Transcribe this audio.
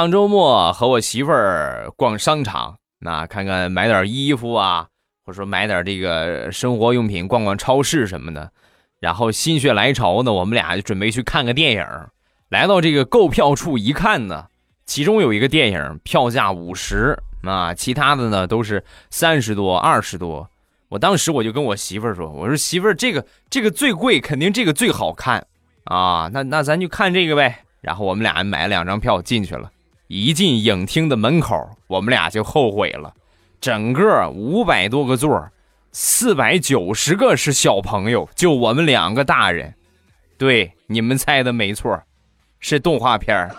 上周末和我媳妇儿逛商场，那看看买点衣服啊，或者说买点这个生活用品，逛逛超市什么的。然后心血来潮呢，我们俩就准备去看个电影。来到这个购票处一看呢，其中有一个电影票价五十啊，其他的呢都是三十多、二十多。我当时我就跟我媳妇儿说：“我说媳妇儿，这个这个最贵，肯定这个最好看啊。那那咱就看这个呗。”然后我们俩买了两张票进去了。一进影厅的门口，我们俩就后悔了。整个五百多个座，四百九十个是小朋友，就我们两个大人。对，你们猜的没错。是动画片儿。